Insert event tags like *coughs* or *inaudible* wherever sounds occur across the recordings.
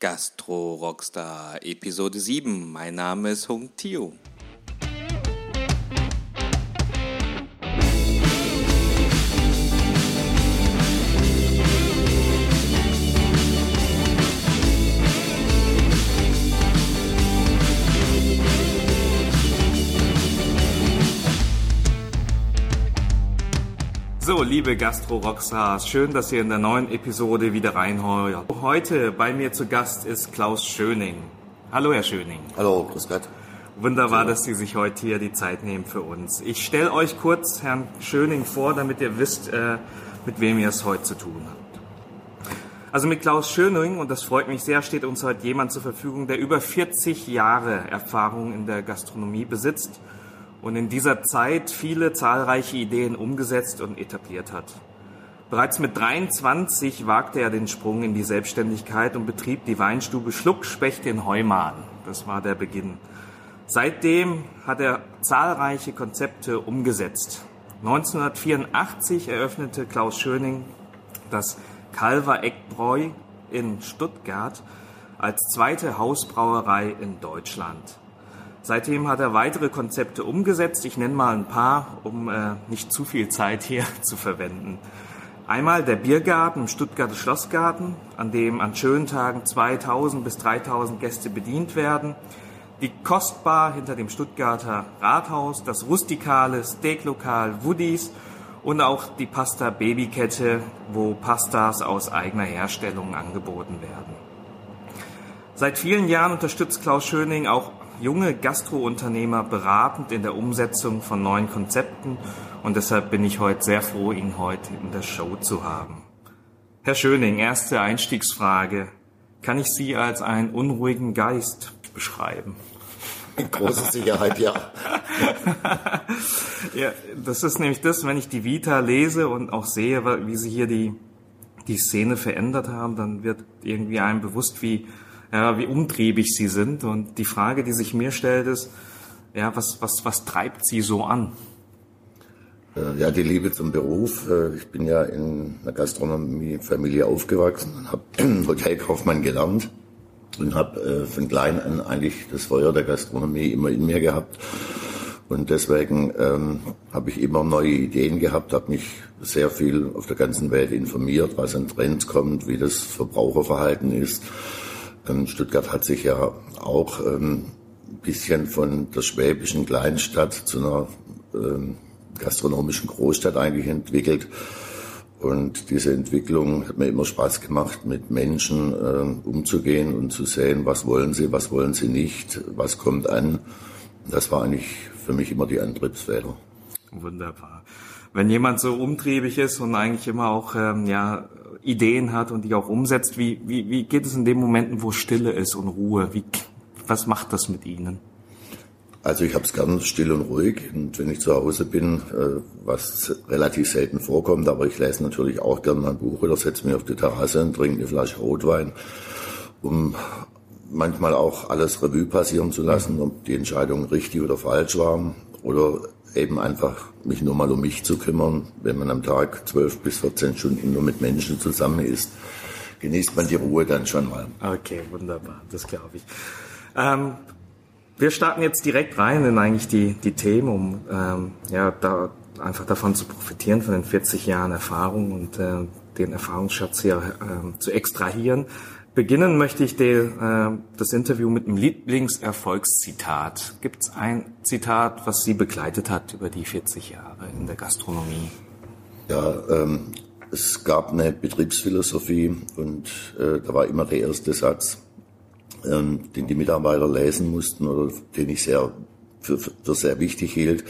Gastro Rockstar Episode 7. Mein Name ist Hung Tio. Liebe Gastro-Rockstars, schön, dass ihr in der neuen Episode wieder reinheuert. Heute bei mir zu Gast ist Klaus Schöning. Hallo, Herr Schöning. Hallo, grüß Gott. Wunderbar, dass Sie sich heute hier die Zeit nehmen für uns. Ich stelle euch kurz Herrn Schöning vor, damit ihr wisst, äh, mit wem ihr es heute zu tun habt. Also mit Klaus Schöning, und das freut mich sehr, steht uns heute jemand zur Verfügung, der über 40 Jahre Erfahrung in der Gastronomie besitzt und in dieser Zeit viele zahlreiche Ideen umgesetzt und etabliert hat. Bereits mit 23 wagte er den Sprung in die Selbstständigkeit und betrieb die Weinstube Schluckspecht in Heumann. Das war der Beginn. Seitdem hat er zahlreiche Konzepte umgesetzt. 1984 eröffnete Klaus Schöning das Calver Eckbräu in Stuttgart als zweite Hausbrauerei in Deutschland. Seitdem hat er weitere Konzepte umgesetzt. Ich nenne mal ein paar, um äh, nicht zu viel Zeit hier *laughs* zu verwenden. Einmal der Biergarten im Stuttgarter Schlossgarten, an dem an schönen Tagen 2000 bis 3000 Gäste bedient werden. Die Kostbar hinter dem Stuttgarter Rathaus, das rustikale Steaklokal Woodies und auch die Pasta Babykette, wo Pastas aus eigener Herstellung angeboten werden. Seit vielen Jahren unterstützt Klaus Schöning auch junge Gastrounternehmer beratend in der Umsetzung von neuen Konzepten und deshalb bin ich heute sehr froh, ihn heute in der Show zu haben. Herr Schöning, erste Einstiegsfrage. Kann ich Sie als einen unruhigen Geist beschreiben? In großer Sicherheit, ja. *laughs* ja, das ist nämlich das, wenn ich die Vita lese und auch sehe, wie Sie hier die, die Szene verändert haben, dann wird irgendwie einem bewusst, wie ja, wie umtriebig sie sind. Und die Frage, die sich mir stellt, ist, ja, was, was, was treibt sie so an? Äh, ja, die Liebe zum Beruf. Äh, ich bin ja in einer Gastronomiefamilie aufgewachsen und habe *clears throat* Hotelkaufmann gelernt und habe äh, von klein an eigentlich das Feuer der Gastronomie immer in mir gehabt. Und deswegen ähm, habe ich immer neue Ideen gehabt, habe mich sehr viel auf der ganzen Welt informiert, was an Trends kommt, wie das Verbraucherverhalten ist. Ähm, Stuttgart hat sich ja auch ähm, ein bisschen von der schwäbischen Kleinstadt zu einer ähm, gastronomischen Großstadt eigentlich entwickelt. Und diese Entwicklung hat mir immer Spaß gemacht, mit Menschen äh, umzugehen und zu sehen, was wollen sie, was wollen sie nicht, was kommt an. Das war eigentlich für mich immer die Antriebsfeder. Wunderbar. Wenn jemand so umtriebig ist und eigentlich immer auch ähm, ja Ideen hat und die auch umsetzt. Wie, wie, wie geht es in den Momenten, wo Stille ist und Ruhe? Wie, was macht das mit Ihnen? Also ich habe es gern still und ruhig und wenn ich zu Hause bin, äh, was relativ selten vorkommt, aber ich lese natürlich auch gern mein Buch oder setze mich auf die Terrasse und trinke eine Flasche Rotwein, um manchmal auch alles Revue passieren zu lassen, ob die Entscheidung richtig oder falsch war oder eben einfach mich nur mal um mich zu kümmern. Wenn man am Tag zwölf bis 14 Stunden nur mit Menschen zusammen ist, genießt man die Ruhe dann schon mal. Okay, wunderbar, das glaube ich. Ähm, wir starten jetzt direkt rein in eigentlich die, die Themen, um ähm, ja, da einfach davon zu profitieren, von den 40 Jahren Erfahrung und äh, den Erfahrungsschatz hier äh, zu extrahieren. Beginnen möchte ich den, äh, das Interview mit einem Lieblingserfolgszitat. Gibt es ein Zitat, was Sie begleitet hat über die 40 Jahre in der Gastronomie? Ja, ähm, es gab eine Betriebsphilosophie und äh, da war immer der erste Satz, ähm, den die Mitarbeiter lesen mussten oder den ich sehr für, für sehr wichtig hielt.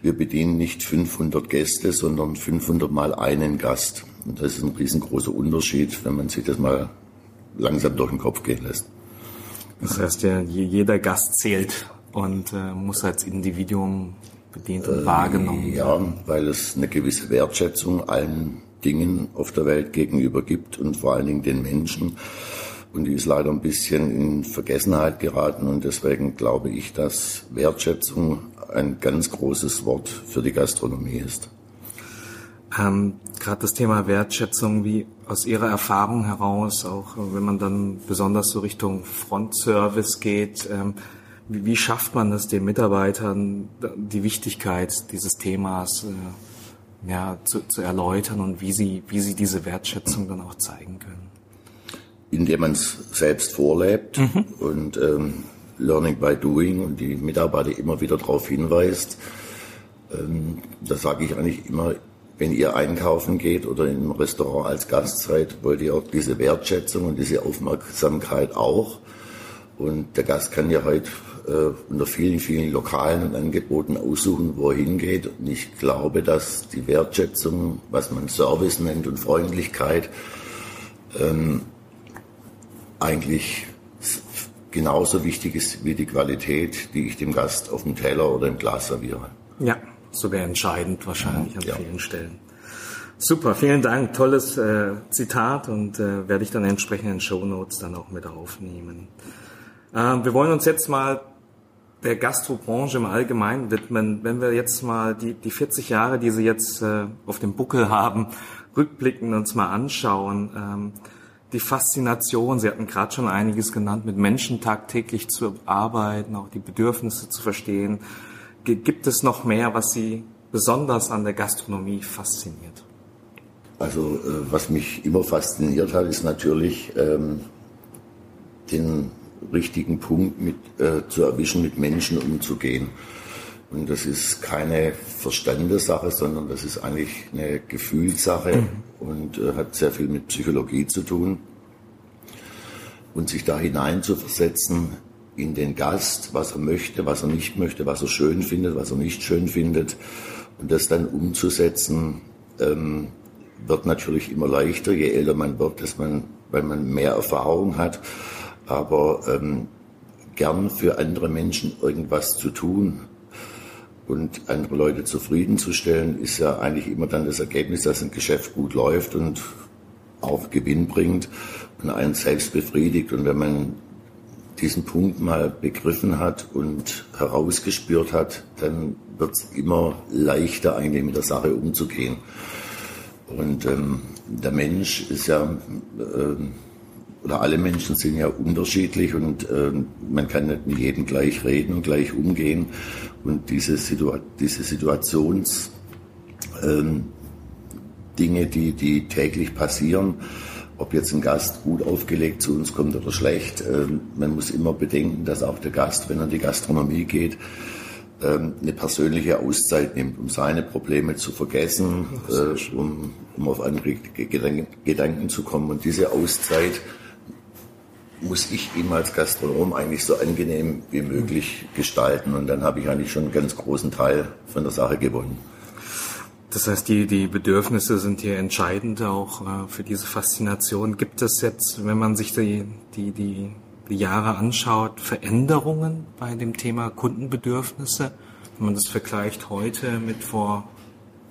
Wir bedienen nicht 500 Gäste, sondern 500 mal einen Gast. Und das ist ein riesengroßer Unterschied, wenn man sich das mal langsam durch den Kopf gehen lässt. Das heißt ja, jeder Gast zählt und äh, muss als Individuum bedient und äh, wahrgenommen werden. Ja, weil es eine gewisse Wertschätzung allen Dingen auf der Welt gegenüber gibt und vor allen Dingen den Menschen. Und die ist leider ein bisschen in Vergessenheit geraten und deswegen glaube ich, dass Wertschätzung ein ganz großes Wort für die Gastronomie ist. Ähm, Gerade das Thema Wertschätzung, wie aus Ihrer Erfahrung heraus, auch wenn man dann besonders so Richtung Frontservice geht, ähm, wie, wie, schafft man es den Mitarbeitern, die Wichtigkeit dieses Themas äh, ja, zu, zu erläutern und wie sie, wie sie diese Wertschätzung dann auch zeigen können? Indem man es selbst vorlebt mhm. und ähm, Learning by Doing und die Mitarbeiter immer wieder darauf hinweist. Ähm, da sage ich eigentlich immer, wenn ihr einkaufen geht oder im Restaurant als Gast seid, wollt ihr auch diese Wertschätzung und diese Aufmerksamkeit auch. Und der Gast kann ja heute äh, unter vielen, vielen lokalen Angeboten aussuchen, wo er hingeht. Und ich glaube, dass die Wertschätzung, was man Service nennt und Freundlichkeit, ähm, eigentlich genauso wichtig ist wie die Qualität, die ich dem Gast auf dem Teller oder im Glas serviere. Ja, sogar entscheidend wahrscheinlich an ja. vielen Stellen. Super, vielen Dank. Tolles äh, Zitat und äh, werde ich dann entsprechend in Show Notes dann auch mit aufnehmen. Äh, wir wollen uns jetzt mal der Gastrobranche im Allgemeinen widmen. Wenn wir jetzt mal die, die 40 Jahre, die Sie jetzt äh, auf dem Buckel haben, rückblicken uns mal anschauen. Ähm, die Faszination, Sie hatten gerade schon einiges genannt, mit Menschen tagtäglich zu arbeiten, auch die Bedürfnisse zu verstehen. Gibt es noch mehr, was Sie besonders an der Gastronomie fasziniert? Also äh, was mich immer fasziniert hat, ist natürlich ähm, den richtigen Punkt mit, äh, zu erwischen, mit Menschen umzugehen. Und das ist keine Verstandessache, sondern das ist eigentlich eine Gefühlssache mhm. und äh, hat sehr viel mit Psychologie zu tun. Und sich da hinein zu versetzen in den Gast, was er möchte, was er nicht möchte, was er schön findet, was er nicht schön findet. Und das dann umzusetzen, ähm, wird natürlich immer leichter, je älter man wird, dass man, weil man mehr Erfahrung hat. Aber ähm, gern für andere Menschen irgendwas zu tun, und andere Leute zufriedenzustellen, ist ja eigentlich immer dann das Ergebnis, dass ein Geschäft gut läuft und auch Gewinn bringt und einen selbst befriedigt. Und wenn man diesen Punkt mal begriffen hat und herausgespürt hat, dann wird es immer leichter, eigentlich mit der Sache umzugehen. Und ähm, der Mensch ist ja äh, oder alle Menschen sind ja unterschiedlich und äh, man kann nicht mit jedem gleich reden und gleich umgehen. Und diese, Situa diese Situations ähm, Dinge, die, die täglich passieren, ob jetzt ein Gast gut aufgelegt zu uns kommt oder schlecht, äh, man muss immer bedenken, dass auch der Gast, wenn er in die Gastronomie geht, ähm, eine persönliche Auszeit nimmt, um seine Probleme zu vergessen, äh, um, um auf andere Gedanken zu kommen. Und diese Auszeit muss ich ihm als Gastronom eigentlich so angenehm wie möglich gestalten. Und dann habe ich eigentlich schon einen ganz großen Teil von der Sache gewonnen. Das heißt, die, die Bedürfnisse sind hier entscheidend auch äh, für diese Faszination. Gibt es jetzt, wenn man sich die, die, die, die Jahre anschaut, Veränderungen bei dem Thema Kundenbedürfnisse? Wenn man das vergleicht heute mit vor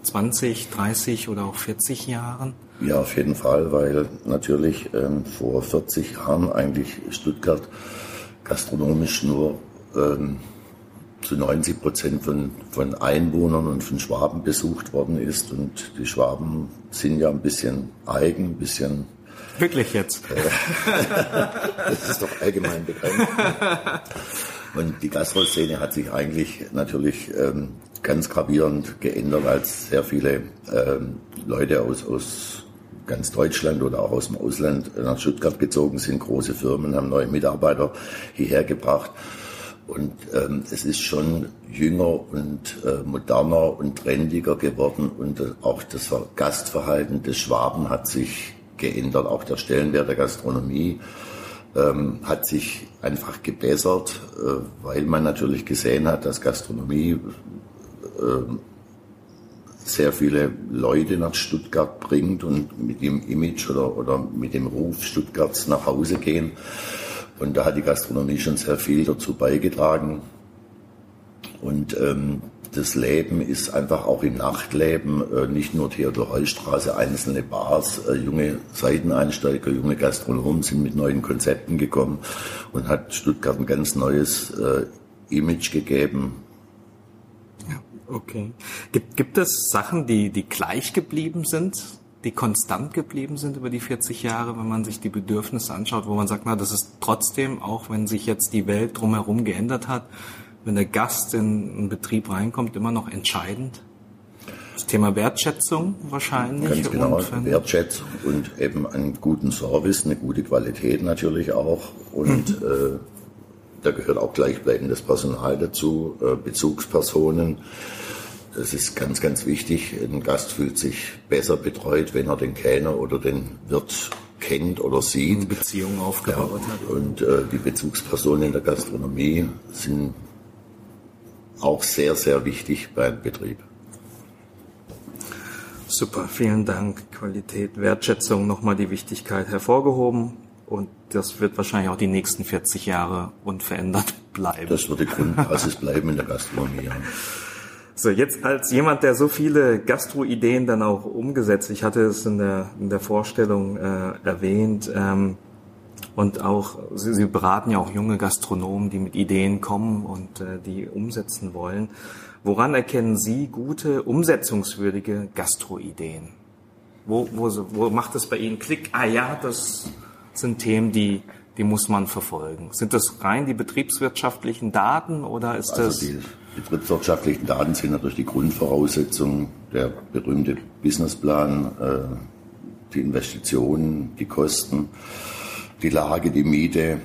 20, 30 oder auch 40 Jahren? Ja, auf jeden Fall, weil natürlich ähm, vor 40 Jahren eigentlich Stuttgart gastronomisch nur ähm, zu 90 Prozent von, von Einwohnern und von Schwaben besucht worden ist. Und die Schwaben sind ja ein bisschen eigen, ein bisschen. Wirklich jetzt? Äh, *laughs* das ist doch allgemein bekannt. Und die Gastroszene hat sich eigentlich natürlich ähm, ganz gravierend geändert, als sehr viele ähm, Leute aus, aus ganz Deutschland oder auch aus dem Ausland nach Stuttgart gezogen sind. Große Firmen haben neue Mitarbeiter hierher gebracht. Und ähm, es ist schon jünger und äh, moderner und trendiger geworden und äh, auch das Gastverhalten des Schwaben hat sich geändert. Auch der Stellenwert der Gastronomie ähm, hat sich einfach gebessert, äh, weil man natürlich gesehen hat, dass Gastronomie äh, sehr viele Leute nach Stuttgart bringt und mit dem Image oder, oder mit dem Ruf Stuttgarts nach Hause gehen. Und da hat die Gastronomie schon sehr viel dazu beigetragen. Und ähm, das Leben ist einfach auch im Nachtleben, äh, nicht nur Theodor-Heuss-Straße, einzelne Bars, äh, junge Seiteneinsteiger, junge Gastronomen sind mit neuen Konzepten gekommen und hat Stuttgart ein ganz neues äh, Image gegeben, Okay. Gibt, gibt es Sachen, die, die gleich geblieben sind, die konstant geblieben sind über die 40 Jahre, wenn man sich die Bedürfnisse anschaut, wo man sagt, na, das ist trotzdem, auch wenn sich jetzt die Welt drumherum geändert hat, wenn der Gast in einen Betrieb reinkommt, immer noch entscheidend? Das Thema Wertschätzung wahrscheinlich. Ganz genau, und Wertschätzung und eben einen guten Service, eine gute Qualität natürlich auch. Und mhm. äh, da gehört auch gleichbleibendes Personal dazu, äh, Bezugspersonen. Das ist ganz, ganz wichtig. Ein Gast fühlt sich besser betreut, wenn er den Kellner oder den Wirt kennt oder sieht. Eine Beziehung aufgebaut ja, hat. Und äh, die Bezugspersonen in der Gastronomie sind auch sehr, sehr wichtig beim Betrieb. Super, vielen Dank. Qualität, Wertschätzung, nochmal die Wichtigkeit hervorgehoben. Und das wird wahrscheinlich auch die nächsten 40 Jahre unverändert *laughs* bleiben. Das wird die Grundbasis bleiben in der Gastronomie. So, jetzt als jemand, der so viele Gastro-Ideen dann auch umgesetzt, ich hatte es in der, in der Vorstellung äh, erwähnt, ähm, und auch, Sie, Sie beraten ja auch junge Gastronomen, die mit Ideen kommen und äh, die umsetzen wollen. Woran erkennen Sie gute, umsetzungswürdige Gastro-Ideen? Wo, wo, wo macht es bei Ihnen Klick? Ah ja, das sind Themen, die, die muss man verfolgen. Sind das rein die betriebswirtschaftlichen Daten oder ist also das? Die betriebswirtschaftlichen Daten sind natürlich die Grundvoraussetzung, der berühmte Businessplan, äh, die Investitionen, die Kosten, die Lage, die Miete,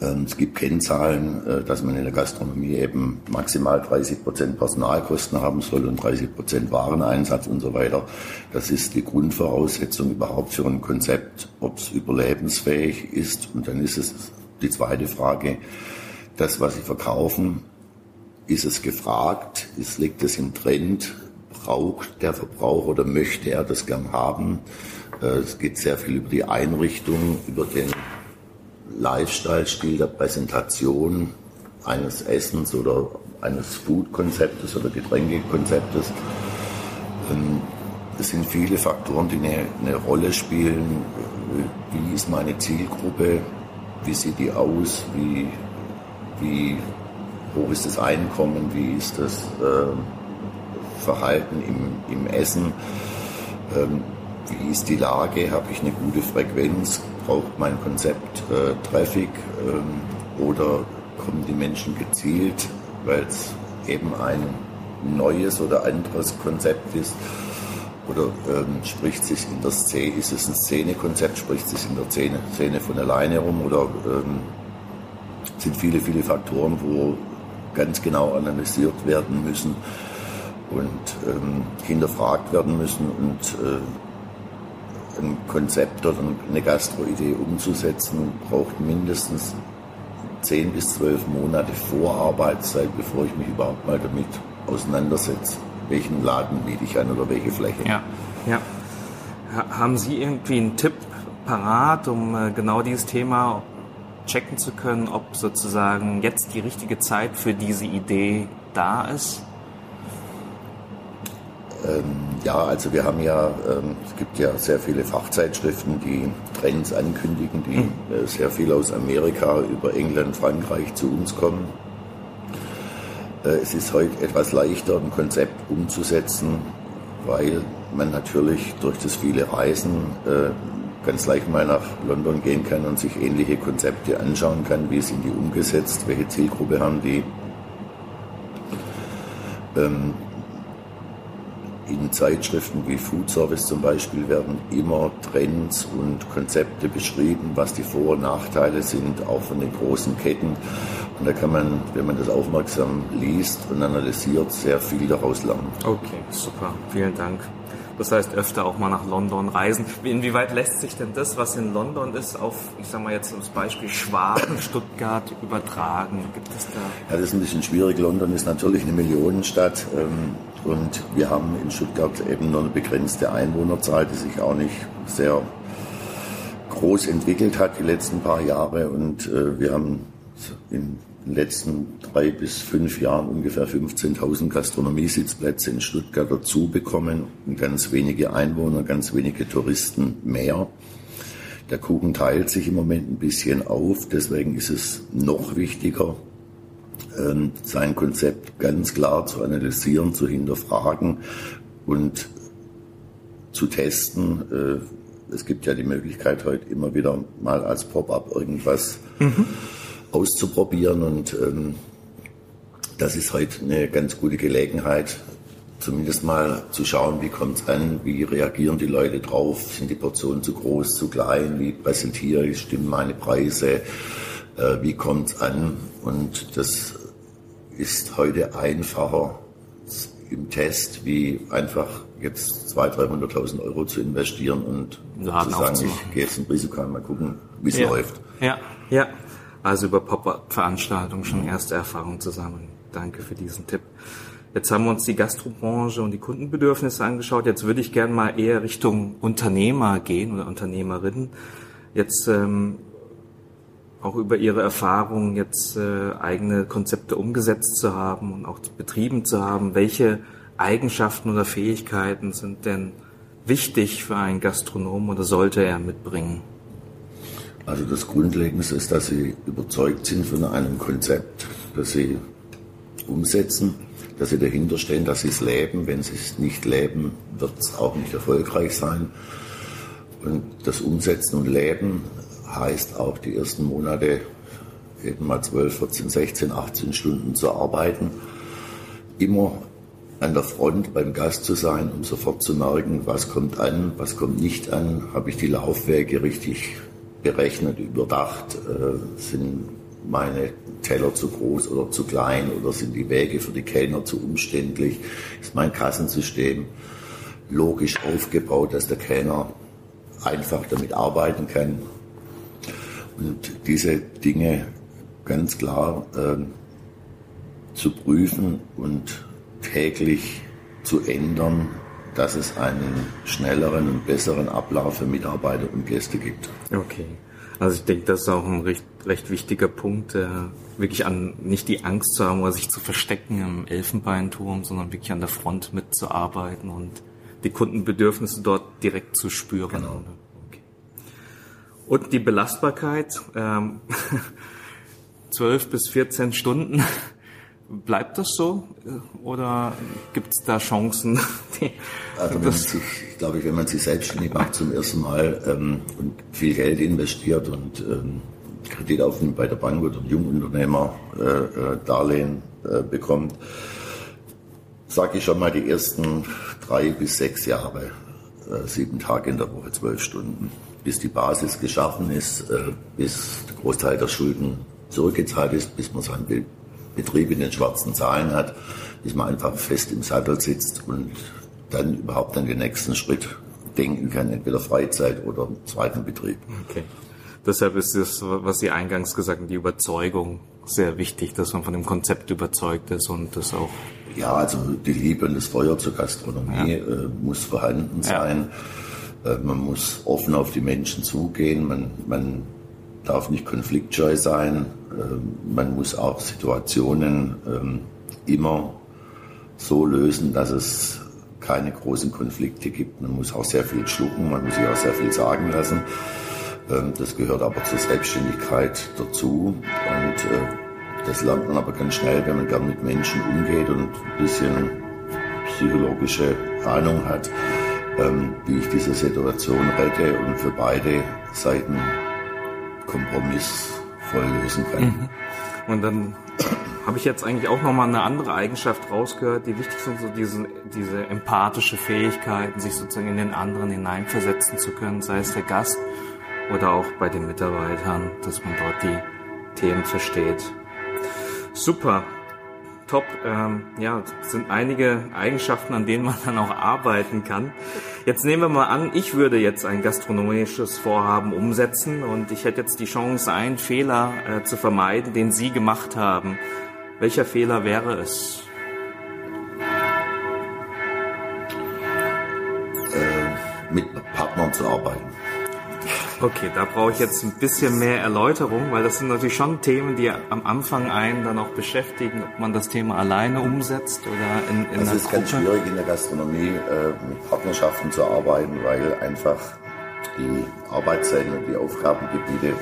ähm, es gibt Kennzahlen, äh, dass man in der Gastronomie eben maximal 30 Prozent Personalkosten haben soll und 30 Prozent Wareneinsatz und so weiter. Das ist die Grundvoraussetzung überhaupt für ein Konzept, ob es überlebensfähig ist. Und dann ist es die zweite Frage, das, was Sie verkaufen, ist es gefragt? Ist, liegt es im Trend? Braucht der Verbraucher oder möchte er das gern haben? Äh, es geht sehr viel über die Einrichtung, über den Lifestyle-Stil der Präsentation eines Essens oder eines Food-Konzeptes oder Getränkekonzeptes. Ähm, es sind viele Faktoren, die eine, eine, Rolle spielen. Wie ist meine Zielgruppe? Wie sieht die aus? Wie, wie hoch ist das Einkommen? Wie ist das äh, Verhalten im, im Essen? Ähm, wie ist die Lage? Habe ich eine gute Frequenz? braucht mein Konzept äh, Traffic ähm, oder kommen die Menschen gezielt, weil es eben ein neues oder anderes Konzept ist? Oder ähm, spricht sich in der Szene, ist es ein Szenekonzept, spricht sich in der Szene, Szene von alleine rum oder ähm, sind viele, viele Faktoren, wo ganz genau analysiert werden müssen und ähm, hinterfragt werden müssen und äh, ein Konzept oder eine Gastroidee umzusetzen, braucht mindestens zehn bis zwölf Monate Vorarbeitszeit, bevor ich mich überhaupt mal damit auseinandersetze, welchen Laden biete ich an oder welche Fläche. Ja, ja. Haben Sie irgendwie einen Tipp parat, um äh, genau dieses Thema checken zu können, ob sozusagen jetzt die richtige Zeit für diese Idee da ist? Ähm, ja, also wir haben ja, ähm, es gibt ja sehr viele Fachzeitschriften, die Trends ankündigen, die hm. äh, sehr viel aus Amerika über England, Frankreich zu uns kommen. Äh, es ist heute etwas leichter, ein Konzept umzusetzen, weil man natürlich durch das viele Reisen äh, ganz leicht mal nach London gehen kann und sich ähnliche Konzepte anschauen kann, wie sind die umgesetzt, welche Zielgruppe haben die. Ähm, in Zeitschriften wie Food Service zum Beispiel werden immer Trends und Konzepte beschrieben, was die Vor- und Nachteile sind, auch von den großen Ketten. Und da kann man, wenn man das aufmerksam liest und analysiert, sehr viel daraus lernen. Okay, super. Vielen Dank. Das heißt, öfter auch mal nach London reisen. Inwieweit lässt sich denn das, was in London ist, auf, ich sag mal jetzt zum Beispiel Schwaben, *coughs* Stuttgart übertragen? Gibt es da? Ja, das ist ein bisschen schwierig. London ist natürlich eine Millionenstadt. Ähm, und wir haben in Stuttgart eben nur eine begrenzte Einwohnerzahl, die sich auch nicht sehr groß entwickelt hat die letzten paar Jahre. Und äh, wir haben in den letzten drei bis fünf Jahren ungefähr 15.000 Gastronomiesitzplätze in Stuttgart dazu bekommen und ganz wenige Einwohner, ganz wenige Touristen mehr. Der Kuchen teilt sich im Moment ein bisschen auf, deswegen ist es noch wichtiger, ähm, sein Konzept ganz klar zu analysieren, zu hinterfragen und zu testen. Äh, es gibt ja die Möglichkeit heute immer wieder mal als Pop-up irgendwas mhm. Auszuprobieren und ähm, das ist heute eine ganz gute Gelegenheit, zumindest mal zu schauen, wie kommt es an, wie reagieren die Leute drauf, sind die Portionen zu groß, zu klein, wie präsentiere ich, stimmen meine Preise, äh, wie kommt es an und das ist heute einfacher im Test, wie einfach jetzt 200.000, 300.000 Euro zu investieren und Laden zu sagen, ich gehe jetzt ein Risiko an, mal gucken, wie es ja. läuft. Ja, ja. Also über Pop-up-Veranstaltungen schon erste Erfahrungen zusammen. Danke für diesen Tipp. Jetzt haben wir uns die Gastrobranche und die Kundenbedürfnisse angeschaut. Jetzt würde ich gerne mal eher Richtung Unternehmer gehen oder Unternehmerinnen. Jetzt ähm, auch über Ihre Erfahrungen jetzt äh, eigene Konzepte umgesetzt zu haben und auch betrieben zu haben. Welche Eigenschaften oder Fähigkeiten sind denn wichtig für einen Gastronom oder sollte er mitbringen? Also das Grundlegendste ist, dass Sie überzeugt sind von einem Konzept, das Sie umsetzen, dass Sie dahinter stehen, dass Sie es leben. Wenn Sie es nicht leben, wird es auch nicht erfolgreich sein. Und das Umsetzen und Leben heißt auch die ersten Monate eben mal 12, 14, 16, 18 Stunden zu arbeiten. Immer an der Front beim Gast zu sein, um sofort zu merken, was kommt an, was kommt nicht an, habe ich die Laufwege richtig berechnet, überdacht, äh, sind meine Teller zu groß oder zu klein oder sind die Wege für die Kellner zu umständlich, ist mein Kassensystem logisch aufgebaut, dass der Kellner einfach damit arbeiten kann. Und diese Dinge ganz klar äh, zu prüfen und täglich zu ändern, dass es einen schnelleren und besseren Ablauf für Mitarbeiter und Gäste gibt. Okay. Also ich denke, das ist auch ein recht, recht wichtiger Punkt, äh, wirklich an nicht die Angst zu haben oder sich zu verstecken im Elfenbeinturm, sondern wirklich an der Front mitzuarbeiten und die Kundenbedürfnisse dort direkt zu spüren. Genau. Okay. Und die Belastbarkeit, ähm, *laughs* 12 bis 14 Stunden Bleibt das so oder gibt es da Chancen? *laughs* also wenn sich, glaube ich, wenn man sich selbstständig macht zum ersten Mal ähm, und viel Geld investiert und ähm, Kredit aufnimmt bei der Bank oder Jungunternehmer äh, äh, Darlehen äh, bekommt, sage ich schon mal die ersten drei bis sechs Jahre, äh, sieben Tage in der Woche, zwölf Stunden, bis die Basis geschaffen ist, äh, bis der Großteil der Schulden zurückgezahlt ist, bis man sein Bild Betrieb in den schwarzen Zahlen hat, bis man einfach fest im Sattel sitzt und dann überhaupt an den nächsten Schritt denken kann, entweder Freizeit oder zweiten Betrieb. Okay. Deshalb ist es, was Sie eingangs gesagt haben, die Überzeugung sehr wichtig, dass man von dem Konzept überzeugt ist und das auch. Ja, also die Liebe und das Feuer zur Gastronomie ja. äh, muss vorhanden sein. Ja. Äh, man muss offen auf die Menschen zugehen. Man, man darf nicht konfliktscheu sein. Ähm, man muss auch Situationen ähm, immer so lösen, dass es keine großen Konflikte gibt. Man muss auch sehr viel schlucken, man muss sich auch sehr viel sagen lassen. Ähm, das gehört aber zur Selbstständigkeit dazu. Und äh, das lernt man aber ganz schnell, wenn man gern mit Menschen umgeht und ein bisschen psychologische Ahnung hat, wie ich diese Situation rette und für beide Seiten kompromissvoll lösen kann. Mhm. Und dann habe ich jetzt eigentlich auch nochmal eine andere Eigenschaft rausgehört, die wichtig sind, so diese, diese empathische Fähigkeiten, sich sozusagen in den anderen hineinversetzen zu können, sei es der Gast oder auch bei den Mitarbeitern, dass man dort die Themen versteht. Super top. Ähm, ja, sind einige Eigenschaften, an denen man dann auch arbeiten kann. Jetzt nehmen wir mal an, ich würde jetzt ein gastronomisches Vorhaben umsetzen und ich hätte jetzt die Chance, einen Fehler äh, zu vermeiden, den Sie gemacht haben. Welcher Fehler wäre es? Äh, mit Partnern zu arbeiten. Okay, da brauche ich jetzt ein bisschen mehr Erläuterung, weil das sind natürlich schon Themen, die am Anfang einen dann auch beschäftigen, ob man das Thema alleine umsetzt oder in, in also einer Es ist ganz schwierig in der Gastronomie äh, mit Partnerschaften zu arbeiten, weil einfach die Arbeitszeiten und die Aufgabengebiete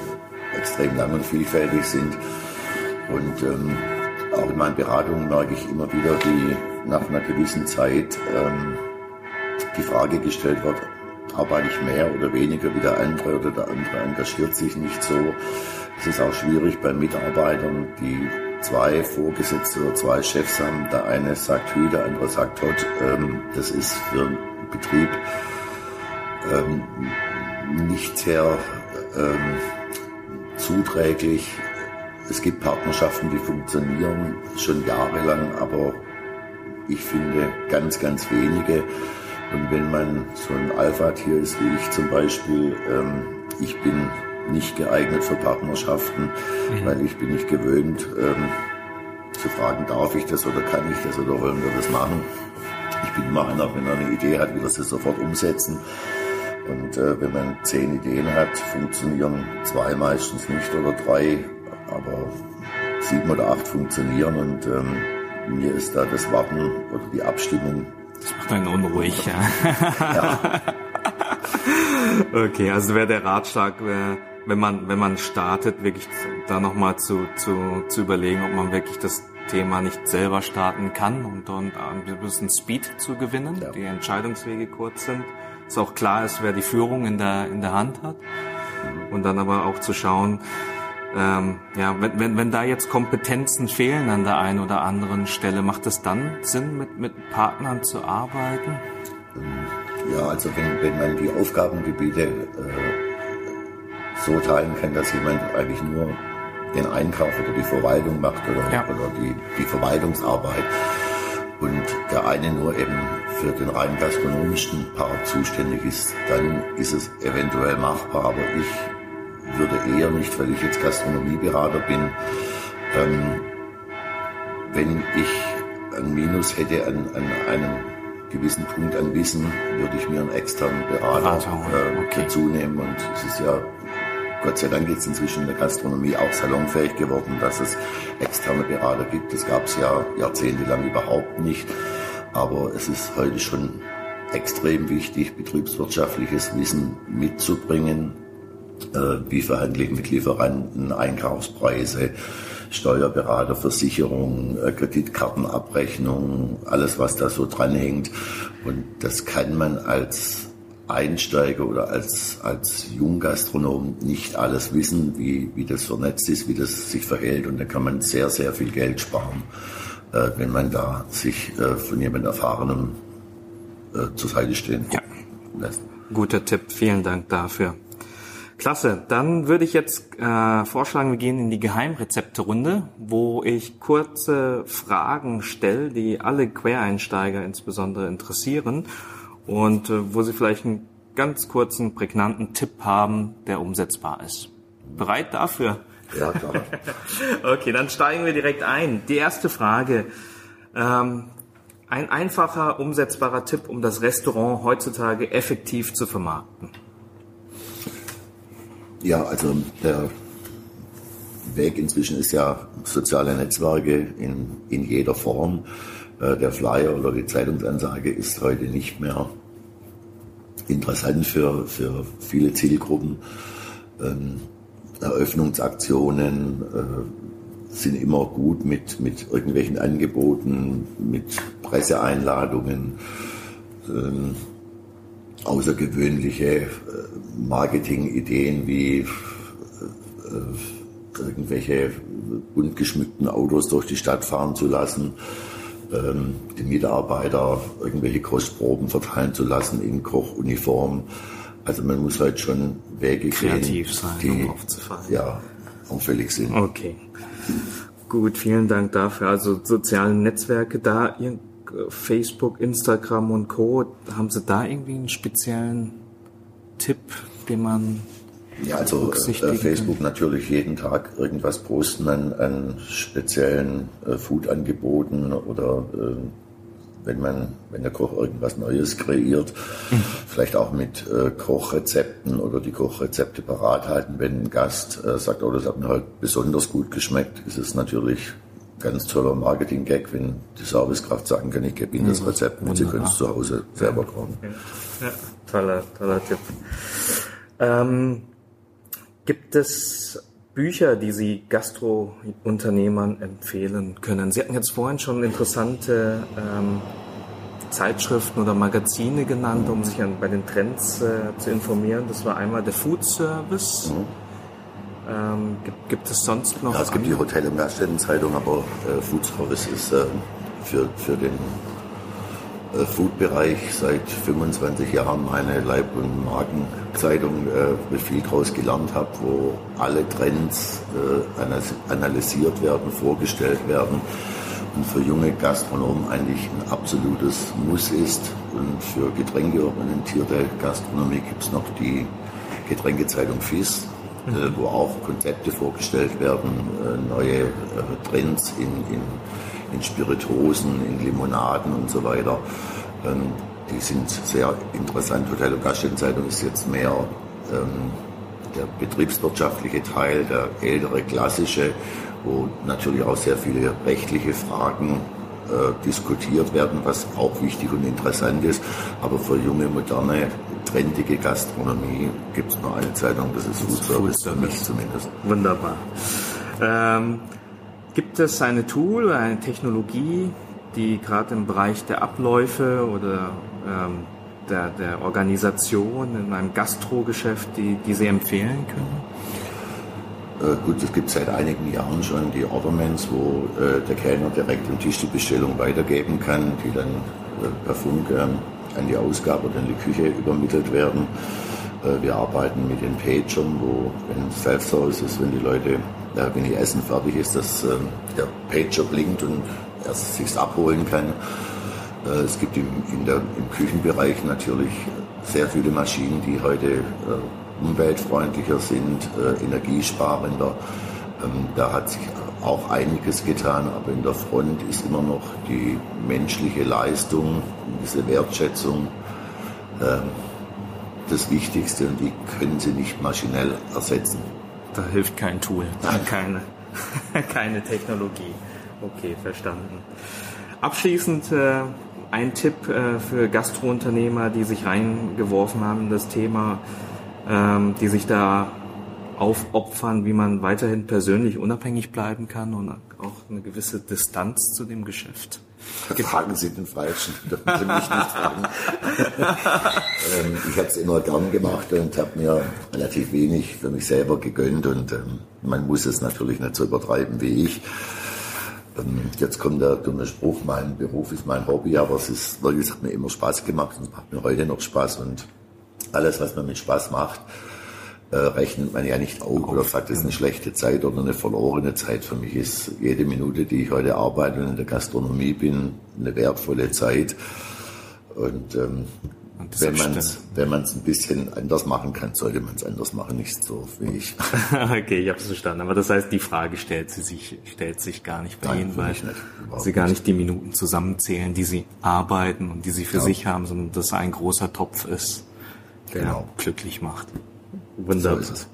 extrem lang und vielfältig sind. Und ähm, auch in meinen Beratungen merke ich immer wieder, wie nach einer gewissen Zeit ähm, die Frage gestellt wird, arbeite ich mehr oder weniger wie der andere oder der andere engagiert sich nicht so. Es ist auch schwierig bei Mitarbeitern, die zwei Vorgesetzte oder zwei Chefs haben. Der eine sagt Hü, der andere sagt Hot. Ähm, das ist für einen Betrieb ähm, nicht sehr ähm, zuträglich. Es gibt Partnerschaften, die funktionieren schon jahrelang, aber ich finde ganz, ganz wenige. Und wenn man so ein Alpha-Tier ist wie ich zum Beispiel, ähm, ich bin nicht geeignet für Partnerschaften, mhm. weil ich bin nicht gewöhnt ähm, zu fragen, darf ich das oder kann ich das oder wollen wir das machen. Ich bin immer einer, wenn er eine Idee hat, will er sie sofort umsetzen. Und äh, wenn man zehn Ideen hat, funktionieren zwei meistens nicht oder drei, aber sieben oder acht funktionieren und ähm, mir ist da das Warten oder die Abstimmung. Das macht einen unruhig, ja. ja. okay, also wäre der Ratschlag, wär, wenn man wenn man startet, wirklich da nochmal zu, zu, zu überlegen, ob man wirklich das Thema nicht selber starten kann und, und ein bisschen Speed zu gewinnen, ja. die Entscheidungswege kurz sind dass auch klar ist, wer die Führung in der, in der Hand hat. Und dann aber auch zu schauen, ähm, ja, wenn, wenn, wenn da jetzt Kompetenzen fehlen an der einen oder anderen Stelle, macht es dann Sinn, mit, mit Partnern zu arbeiten? Ja, also wenn, wenn man die Aufgabengebiete äh, so teilen kann, dass jemand eigentlich nur den Einkauf oder die Verwaltung macht oder, ja. oder die, die Verwaltungsarbeit, und der eine nur eben für den rein gastronomischen Part zuständig ist, dann ist es eventuell machbar, aber ich würde eher nicht, weil ich jetzt Gastronomieberater bin, ähm, wenn ich ein Minus hätte an, an einem gewissen Punkt an Wissen, würde ich mir einen externen Berater äh, okay. dazu nehmen und es ist ja Gott sei Dank ist inzwischen in der Gastronomie auch salonfähig geworden, dass es externe Berater gibt. Das gab es ja jahrzehntelang überhaupt nicht. Aber es ist heute schon extrem wichtig, betriebswirtschaftliches Wissen mitzubringen. Äh, wie verhandle ich mit Lieferanten, Einkaufspreise, Steuerberater, Versicherung, äh, Kreditkartenabrechnung, alles was da so dranhängt. Und das kann man als Einsteiger oder als, als Junggastronom nicht alles wissen, wie, wie das vernetzt ist, wie das sich verhält. Und da kann man sehr, sehr viel Geld sparen, äh, wenn man da sich äh, von jemand Erfahrenem äh, zur Seite stehen ja. lässt. Guter Tipp, vielen Dank dafür. Klasse, dann würde ich jetzt äh, vorschlagen, wir gehen in die Geheimrezepte-Runde, wo ich kurze Fragen stelle, die alle Quereinsteiger insbesondere interessieren und äh, wo Sie vielleicht einen ganz kurzen, prägnanten Tipp haben, der umsetzbar ist. Bereit dafür? Ja, klar. *laughs* okay, dann steigen wir direkt ein. Die erste Frage. Ähm, ein einfacher, umsetzbarer Tipp, um das Restaurant heutzutage effektiv zu vermarkten. Ja, also der Weg inzwischen ist ja soziale Netzwerke in, in jeder Form. Äh, der Flyer oder die Zeitungsansage ist heute nicht mehr interessant für, für viele Zielgruppen. Ähm, Eröffnungsaktionen äh, sind immer gut mit, mit irgendwelchen Angeboten, mit Presseeinladungen, ähm, außergewöhnliche äh, Marketingideen wie äh, irgendwelche bunt geschmückten Autos durch die Stadt fahren zu lassen ähm, die Mitarbeiter irgendwelche Kostproben verteilen zu lassen in Kochuniform. Also man muss halt schon Wege Kreativ gehen, sein, die um aufzufallen. Ja, auffällig sind. Okay. Gut, vielen Dank dafür. Also soziale Netzwerke da, Facebook, Instagram und Co. Haben Sie da irgendwie einen speziellen Tipp, den man ja, also äh, Facebook natürlich jeden Tag irgendwas posten an, an speziellen äh, Food-Angeboten oder äh, wenn man, wenn der Koch irgendwas Neues kreiert, mhm. vielleicht auch mit äh, Kochrezepten oder die Kochrezepte parat halten. Wenn ein Gast äh, sagt, oh, das hat mir heute besonders gut geschmeckt, ist es natürlich ganz toller Marketing-Gag, wenn die Servicekraft sagen kann, ich gebe Ihnen das Rezept und Sie können es zu Hause selber kochen. Ja, toller, toller Tipp. Ähm, Gibt es Bücher, die Sie Gastrounternehmern empfehlen können? Sie hatten jetzt vorhin schon interessante ähm, Zeitschriften oder Magazine genannt, um sich an, bei den Trends äh, zu informieren. Das war einmal der Food Service. Mhm. Ähm, gibt, gibt, es sonst noch? Ja, es gibt die Hotel- und Gaststättenzeitung, aber äh, Food Service ist äh, für, für den äh, Food-Bereich seit 25 Jahren meine Leib- und Markenzeitung, äh, wo ich viel draus gelernt habe, wo alle Trends äh, analysiert werden, vorgestellt werden und für junge Gastronomen eigentlich ein absolutes Muss ist. Und für getränkeorientierte Gastronomie gibt es noch die Getränkezeitung FIS, mhm. wo auch Konzepte vorgestellt werden, neue Trends in, in in Spiritosen, in Limonaden und so weiter. Ähm, die sind sehr interessant. Hotel- und Gaststättenzeitung ist jetzt mehr ähm, der betriebswirtschaftliche Teil, der ältere klassische, wo natürlich auch sehr viele rechtliche Fragen äh, diskutiert werden, was auch wichtig und interessant ist. Aber für junge, moderne, trendige Gastronomie gibt es nur eine Zeitung, das ist Food Service, für mich zumindest. Wunderbar. Ähm, Gibt es eine Tool, eine Technologie, die gerade im Bereich der Abläufe oder ähm, der, der Organisation in einem Gastrogeschäft, die, die Sie empfehlen können? Äh, gut, es gibt seit einigen Jahren schon die Ordermans, wo äh, der Kellner direkt am Tisch die Bestellung weitergeben kann, die dann äh, per Funk ähm, an die Ausgabe oder in die Küche übermittelt werden. Äh, wir arbeiten mit den Pagern, wo, wenn Self-Service ist, wenn die Leute ja, wenn ihr Essen fertig ist, dass ähm, der Pager blinkt und er sich abholen kann. Äh, es gibt im, der, im, Küchenbereich natürlich sehr viele Maschinen, die heute äh, umweltfreundlicher sind, äh, energiesparender. Ähm, da hat sich auch einiges getan, aber in der Front ist immer noch die menschliche Leistung, diese Wertschätzung ähm, das Wichtigste und die können Sie nicht maschinell ersetzen. Da hilft kein Tool, keine, *laughs* keine Technologie. Okay, verstanden. Abschließend äh, ein Tipp äh, für Gastrounternehmer, die sich reingeworfen haben in das Thema, ähm, die sich da aufopfern, wie man weiterhin persönlich unabhängig bleiben kann und auch eine gewisse Distanz zu dem Geschäft. Fragen Sie den Falschen, dürfen Sie mich nicht fragen. *laughs* ähm, ich habe es immer gern gemacht und habe mir relativ wenig für mich selber gegönnt und ähm, man muss es natürlich nicht so übertreiben wie ich. Ähm, jetzt kommt der dumme Spruch, mein Beruf ist mein Hobby, aber es ist wirklich, es hat mir immer Spaß gemacht und macht mir heute noch Spaß und alles, was man mit Spaß macht, äh, rechnet man ja nicht auf oder sagt, es ist eine schlechte Zeit oder eine verlorene Zeit. Für mich ist jede Minute, die ich heute arbeite und in der Gastronomie bin, eine wertvolle Zeit. Und ähm, wenn man es wenn man's ein bisschen anders machen kann, sollte man es anders machen, nicht so wie ich. *laughs* okay, ich habe es verstanden. Aber das heißt, die Frage stellt sie sich, stellt sich gar nicht bei Nein, Ihnen, weil Sie gar nicht die Minuten zusammenzählen, die Sie arbeiten und die Sie für ja. sich haben, sondern dass ein großer Topf ist, der genau. glücklich macht. Wunderbar. So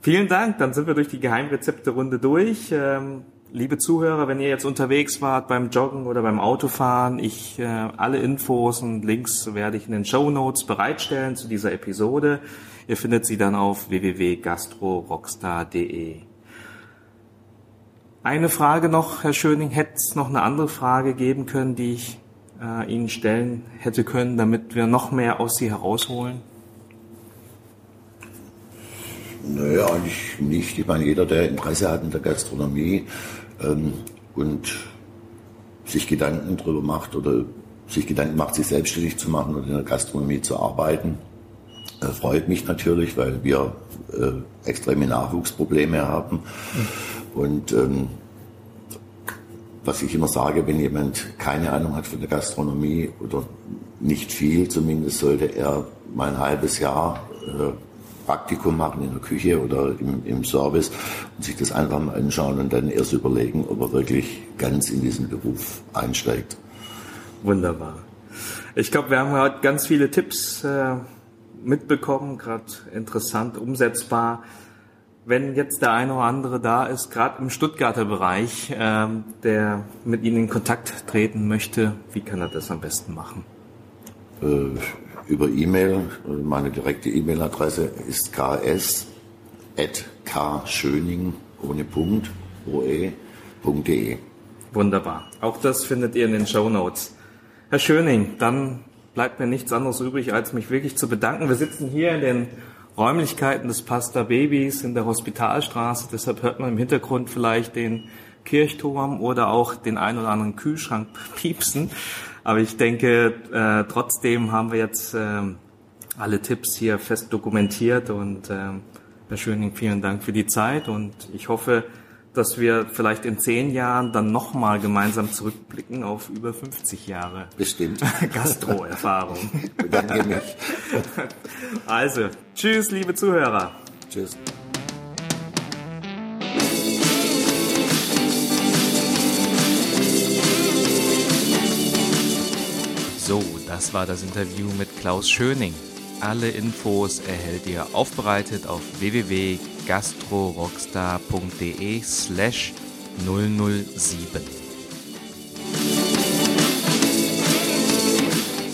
Vielen Dank. Dann sind wir durch die Geheimrezepte-Runde durch. Ähm, liebe Zuhörer, wenn ihr jetzt unterwegs wart beim Joggen oder beim Autofahren, ich äh, alle Infos und Links werde ich in den Show Notes bereitstellen zu dieser Episode. Ihr findet sie dann auf www.gastrorockstar.de. Eine Frage noch, Herr Schöning, hätte es noch eine andere Frage geben können, die ich äh, Ihnen stellen hätte können, damit wir noch mehr aus Sie herausholen? Naja, eigentlich nicht. Ich meine, jeder, der Interesse hat in der Gastronomie ähm, und sich Gedanken darüber macht oder sich Gedanken macht, sich selbstständig zu machen oder in der Gastronomie zu arbeiten, äh, freut mich natürlich, weil wir äh, extreme Nachwuchsprobleme haben. Mhm. Und ähm, was ich immer sage, wenn jemand keine Ahnung hat von der Gastronomie oder nicht viel zumindest, sollte er mal ein halbes Jahr äh, Praktikum machen in der Küche oder im, im Service und sich das einfach mal anschauen und dann erst überlegen, ob er wirklich ganz in diesen Beruf einsteigt. Wunderbar. Ich glaube, wir haben heute ganz viele Tipps äh, mitbekommen, gerade interessant, umsetzbar. Wenn jetzt der eine oder andere da ist, gerade im Stuttgarter Bereich, äh, der mit Ihnen in Kontakt treten möchte, wie kann er das am besten machen? Äh, über E-Mail. Meine direkte E-Mail-Adresse ist ks at kschöning ohne Punkt, oe.de. Wunderbar. Auch das findet ihr in den Show Notes. Herr Schöning, dann bleibt mir nichts anderes übrig, als mich wirklich zu bedanken. Wir sitzen hier in den Räumlichkeiten des Pasta Babys in der Hospitalstraße. Deshalb hört man im Hintergrund vielleicht den Kirchturm oder auch den ein oder anderen Kühlschrank piepsen. Aber ich denke, äh, trotzdem haben wir jetzt äh, alle Tipps hier fest dokumentiert und äh, Herr Schöning, vielen Dank für die Zeit und ich hoffe, dass wir vielleicht in zehn Jahren dann nochmal gemeinsam zurückblicken auf über 50 Jahre. Bestimmt. *laughs* Gastro-Erfahrung. Bedanke mich. Also, tschüss, liebe Zuhörer. Tschüss. So, das war das Interview mit Klaus Schöning. Alle Infos erhält ihr aufbereitet auf www.gastrorockstar.de slash 007.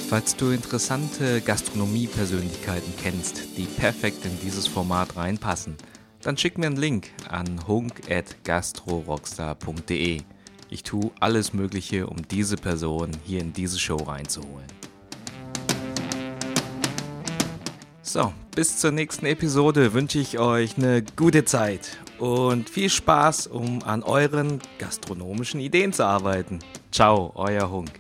Falls du interessante Gastronomiepersönlichkeiten kennst, die perfekt in dieses Format reinpassen, dann schick mir einen Link an hunk.gastrorockstar.de. Ich tue alles Mögliche, um diese Person hier in diese Show reinzuholen. So, bis zur nächsten Episode wünsche ich euch eine gute Zeit und viel Spaß, um an euren gastronomischen Ideen zu arbeiten. Ciao, euer Hunk.